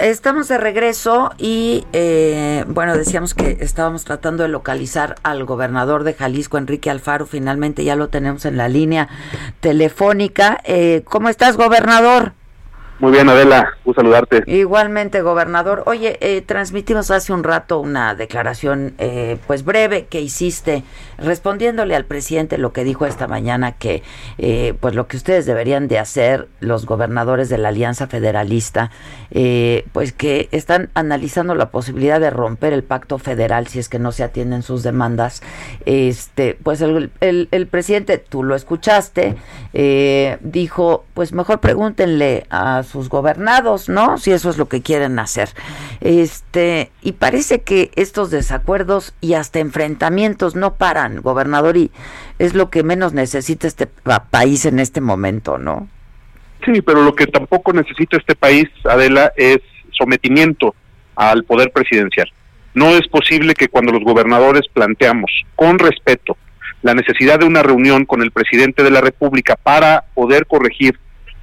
Estamos de regreso y eh, bueno, decíamos que estábamos tratando de localizar al gobernador de Jalisco, Enrique Alfaro, finalmente ya lo tenemos en la línea telefónica. Eh, ¿Cómo estás, gobernador? Muy bien, Adela, un saludarte. Igualmente, gobernador. Oye, eh, transmitimos hace un rato una declaración, eh, pues breve, que hiciste respondiéndole al presidente lo que dijo esta mañana, que eh, pues lo que ustedes deberían de hacer, los gobernadores de la Alianza Federalista, eh, pues que están analizando la posibilidad de romper el pacto federal si es que no se atienden sus demandas. Este, pues el, el, el presidente, tú lo escuchaste, eh, dijo, pues mejor pregúntenle a sus gobernados, ¿no? Si eso es lo que quieren hacer. Este, y parece que estos desacuerdos y hasta enfrentamientos no paran, gobernador, y es lo que menos necesita este país en este momento, ¿no? Sí, pero lo que tampoco necesita este país, Adela, es sometimiento al poder presidencial. No es posible que cuando los gobernadores planteamos con respeto la necesidad de una reunión con el presidente de la República para poder corregir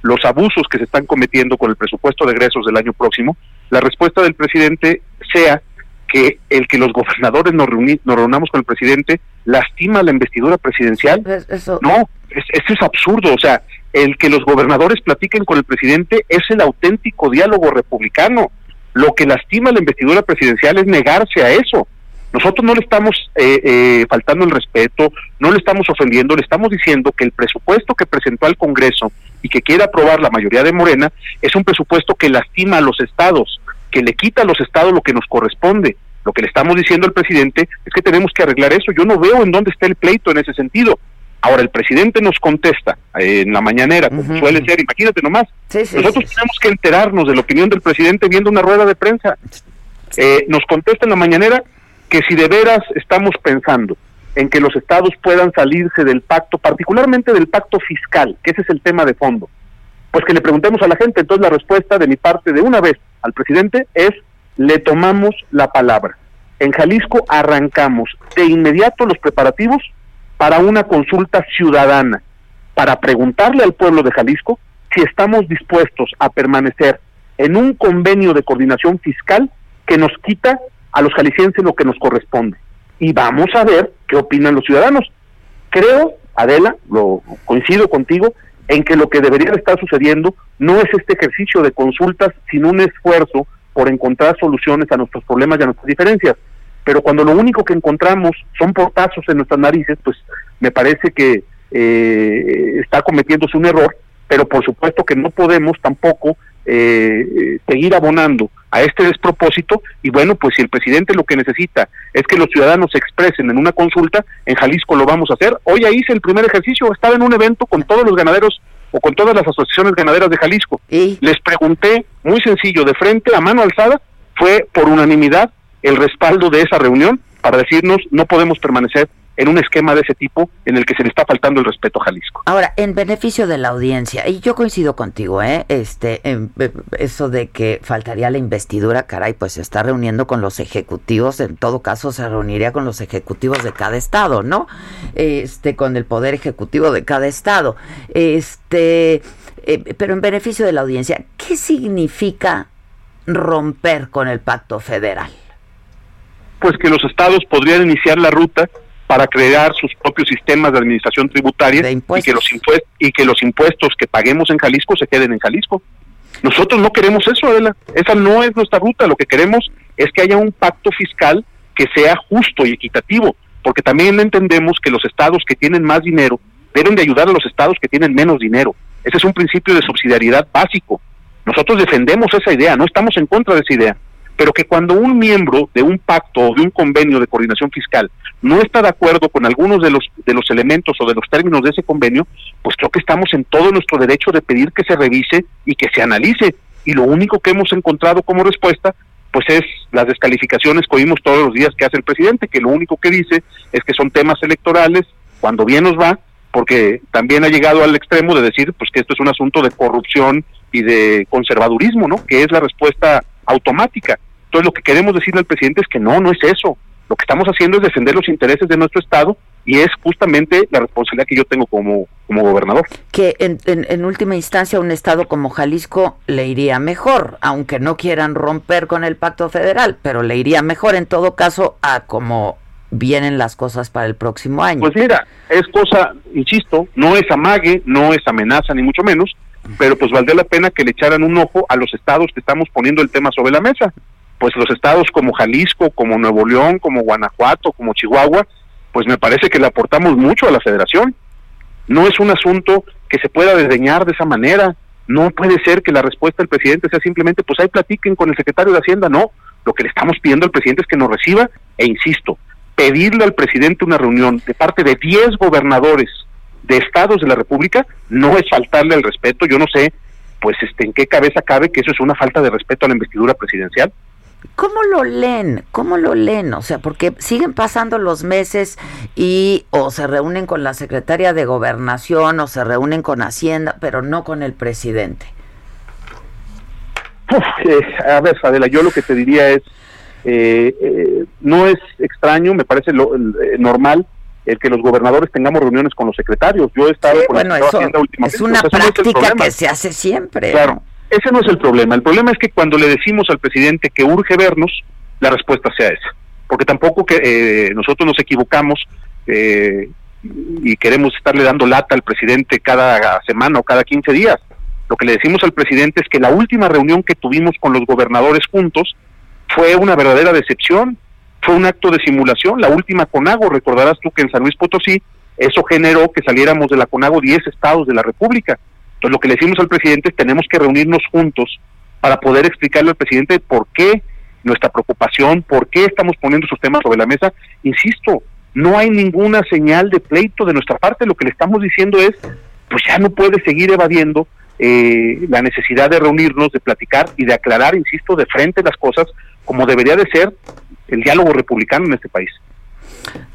los abusos que se están cometiendo con el presupuesto de egresos del año próximo, la respuesta del presidente sea que el que los gobernadores nos, reuni nos reunamos con el presidente lastima la investidura presidencial. Pues eso. No, es, eso es absurdo. O sea, el que los gobernadores platiquen con el presidente es el auténtico diálogo republicano. Lo que lastima la investidura presidencial es negarse a eso. Nosotros no le estamos eh, eh, faltando el respeto, no le estamos ofendiendo, le estamos diciendo que el presupuesto que presentó al Congreso y que quiere aprobar la mayoría de Morena es un presupuesto que lastima a los estados, que le quita a los estados lo que nos corresponde. Lo que le estamos diciendo al presidente es que tenemos que arreglar eso. Yo no veo en dónde está el pleito en ese sentido. Ahora el presidente nos contesta eh, en la mañanera, como suele ser, imagínate nomás. Sí, sí, Nosotros sí. tenemos que enterarnos de la opinión del presidente viendo una rueda de prensa. Eh, nos contesta en la mañanera que si de veras estamos pensando en que los estados puedan salirse del pacto, particularmente del pacto fiscal, que ese es el tema de fondo, pues que le preguntemos a la gente. Entonces la respuesta de mi parte de una vez al presidente es, le tomamos la palabra. En Jalisco arrancamos de inmediato los preparativos para una consulta ciudadana, para preguntarle al pueblo de Jalisco si estamos dispuestos a permanecer en un convenio de coordinación fiscal que nos quita a los jaliscienses lo que nos corresponde. Y vamos a ver qué opinan los ciudadanos. Creo, Adela, lo coincido contigo, en que lo que debería de estar sucediendo no es este ejercicio de consultas, sino un esfuerzo por encontrar soluciones a nuestros problemas y a nuestras diferencias. Pero cuando lo único que encontramos son portazos en nuestras narices, pues me parece que eh, está cometiéndose un error, pero por supuesto que no podemos tampoco eh, eh, seguir abonando a este despropósito y bueno, pues si el presidente lo que necesita es que los ciudadanos se expresen en una consulta, en Jalisco lo vamos a hacer. Hoy ya hice el primer ejercicio, estaba en un evento con todos los ganaderos o con todas las asociaciones ganaderas de Jalisco. Y Les pregunté, muy sencillo, de frente, a mano alzada, fue por unanimidad el respaldo de esa reunión para decirnos no podemos permanecer en un esquema de ese tipo en el que se le está faltando el respeto a Jalisco. Ahora, en beneficio de la audiencia, y yo coincido contigo, ¿eh? Este, en- eh, eso de que faltaría la investidura, caray, pues se está reuniendo con los ejecutivos, en todo caso se reuniría con los ejecutivos de cada estado, ¿no? Este, con el poder ejecutivo de cada estado. Este, eh, pero en beneficio de la audiencia, ¿qué significa romper con el pacto federal? pues que los estados podrían iniciar la ruta para crear sus propios sistemas de administración tributaria De y que los impuestos y que los impuestos que paguemos en Jalisco se queden en Jalisco. Nosotros no queremos eso, Adela. Esa no es nuestra ruta. Lo que queremos es que haya un pacto fiscal que sea justo y equitativo, porque también entendemos que los estados que tienen más dinero deben de ayudar a los estados que tienen menos dinero. Ese es un principio de subsidiariedad básico. Nosotros defendemos esa idea, no estamos en contra de esa idea, pero que cuando un miembro de un pacto o de un convenio de coordinación fiscal no está de acuerdo con algunos de los de los elementos o de los términos de ese convenio, pues creo que estamos en todo nuestro derecho de pedir que se revise y que se analice. Y lo único que hemos encontrado como respuesta, pues es las descalificaciones que oímos todos los días que hace el presidente, que lo único que dice es que son temas electorales, cuando bien nos va, porque también ha llegado al extremo de decir pues que esto es un asunto de corrupción y de conservadurismo, ¿no? Que es la respuesta automática. Entonces lo que queremos decirle al presidente es que no, no es eso. Lo que estamos haciendo es defender los intereses de nuestro Estado y es justamente la responsabilidad que yo tengo como, como gobernador. Que en, en, última instancia un estado como Jalisco le iría mejor, aunque no quieran romper con el pacto federal, pero le iría mejor en todo caso a como vienen las cosas para el próximo año. Pues mira, es cosa, insisto, no es amague, no es amenaza ni mucho menos, pero pues valdría la pena que le echaran un ojo a los estados que estamos poniendo el tema sobre la mesa. Pues los estados como Jalisco, como Nuevo León, como Guanajuato, como Chihuahua, pues me parece que le aportamos mucho a la federación. No es un asunto que se pueda desdeñar de esa manera. No puede ser que la respuesta del presidente sea simplemente, pues ahí platiquen con el secretario de Hacienda. No, lo que le estamos pidiendo al presidente es que nos reciba e insisto, pedirle al presidente una reunión de parte de 10 gobernadores de estados de la República no es faltarle el respeto. Yo no sé, pues, este, en qué cabeza cabe que eso es una falta de respeto a la investidura presidencial. ¿Cómo lo leen? ¿Cómo lo leen? O sea, porque siguen pasando los meses y o se reúnen con la secretaria de gobernación o se reúnen con Hacienda, pero no con el presidente. Eh, a ver, Adela, yo lo que te diría es, eh, eh, no es extraño, me parece lo, normal el que los gobernadores tengamos reuniones con los secretarios. Yo he estado con bueno, eso es una práctica que se hace siempre. Claro, ese no es el problema. El problema es que cuando le decimos al presidente que urge vernos, la respuesta sea esa. Porque tampoco que eh, nosotros nos equivocamos eh, y queremos estarle dando lata al presidente cada semana o cada 15 días. Lo que le decimos al presidente es que la última reunión que tuvimos con los gobernadores juntos fue una verdadera decepción, fue un acto de simulación, la última CONAGO, recordarás tú que en San Luis Potosí eso generó que saliéramos de la CONAGO 10 estados de la República. Entonces lo que le decimos al presidente es tenemos que reunirnos juntos para poder explicarle al presidente por qué nuestra preocupación, por qué estamos poniendo esos temas sobre la mesa. Insisto, no hay ninguna señal de pleito de nuestra parte, lo que le estamos diciendo es, pues ya no puede seguir evadiendo eh, la necesidad de reunirnos, de platicar y de aclarar, insisto, de frente las cosas como debería de ser el diálogo republicano en este país.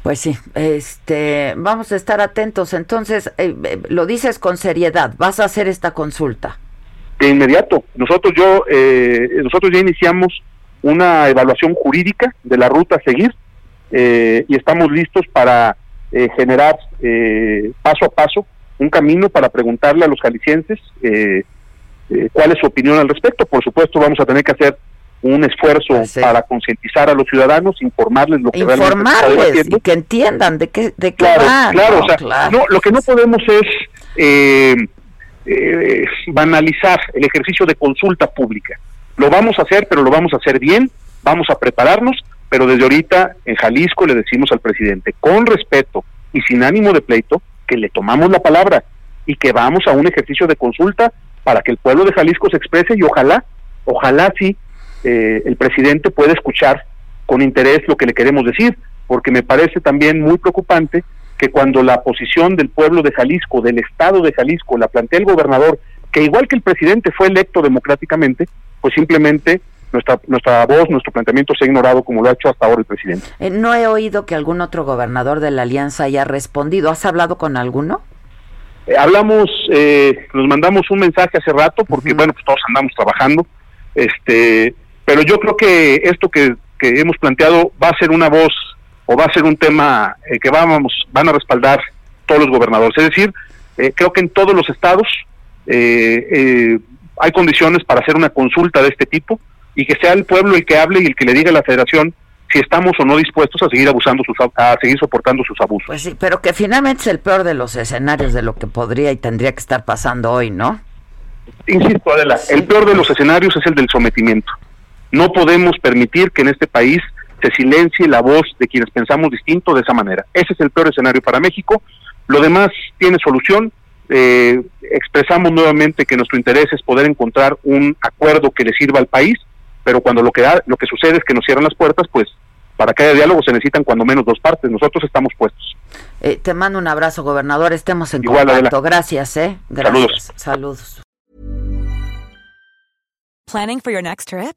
Pues sí, este, vamos a estar atentos. Entonces, eh, eh, lo dices con seriedad, vas a hacer esta consulta. De inmediato. Nosotros yo, eh, nosotros ya iniciamos una evaluación jurídica de la ruta a seguir y estamos listos para generar paso a paso un camino para preguntarle a los jaliscienses cuál es su opinión al respecto. Por supuesto, vamos a tener que hacer un esfuerzo para concientizar a los ciudadanos, informarles lo que informarles y que entiendan de qué de qué claro, Claro, o sea, no, lo que no podemos es eh, eh, banalizar el ejercicio de consulta pública. Lo vamos a hacer, pero lo vamos a hacer bien, vamos a prepararnos, pero desde ahorita en Jalisco le decimos al presidente, con respeto y sin ánimo de pleito, que le tomamos la palabra y que vamos a un ejercicio de consulta para que el pueblo de Jalisco se exprese y ojalá, ojalá sí eh, el presidente puede escuchar con interés lo que le queremos decir, porque me parece también muy preocupante que cuando la posición del pueblo de Jalisco, del Estado de Jalisco, la plantea el gobernador, que igual que el presidente fue electo democráticamente, pues simplemente nuestra, nuestra voz, nuestro planteamiento se ha ignorado como lo ha hecho hasta ahora el presidente. Eh, no he oído que algún otro gobernador de la alianza haya respondido. ¿Has hablado con alguno? Eh, hablamos, nos mandamos un mensaje hace rato porque, bueno, pues todos andamos trabajando. Este, pero yo creo que esto que, hemos planteado va a ser una voz o va a ser un tema eh, que vamos, van a respaldar todos los gobernadores. Es decir, eh, creo que en todos los estados eh, hay condiciones para hacer una consulta de este tipo y que sea el pueblo el que hable y el que le diga a la federación si estamos o no dispuestos a seguir abusando sus a seguir soportando sus abusos. Pues sí, pero que finalmente es el peor de los escenarios de lo que podría y tendría que estar pasando hoy, ¿no? Insisto, Adela, el peor de los escenarios es el del sometimiento. No podemos permitir que en este país se silencie la voz de quienes pensamos distinto de esa manera. Ese es el peor escenario para México. Lo demás tiene solución. Eh, expresamos nuevamente que nuestro interés es poder encontrar un acuerdo que le sirva al país, pero cuando lo que da, lo que sucede es que nos cierran las puertas, pues para que haya diálogo se necesitan cuando menos dos partes. Nosotros estamos puestos. Eh, te mando un abrazo, gobernador. Estemos en contacto. Gracias, ¿eh? Gracias. Saludos. Saludos. Planning for your next trip?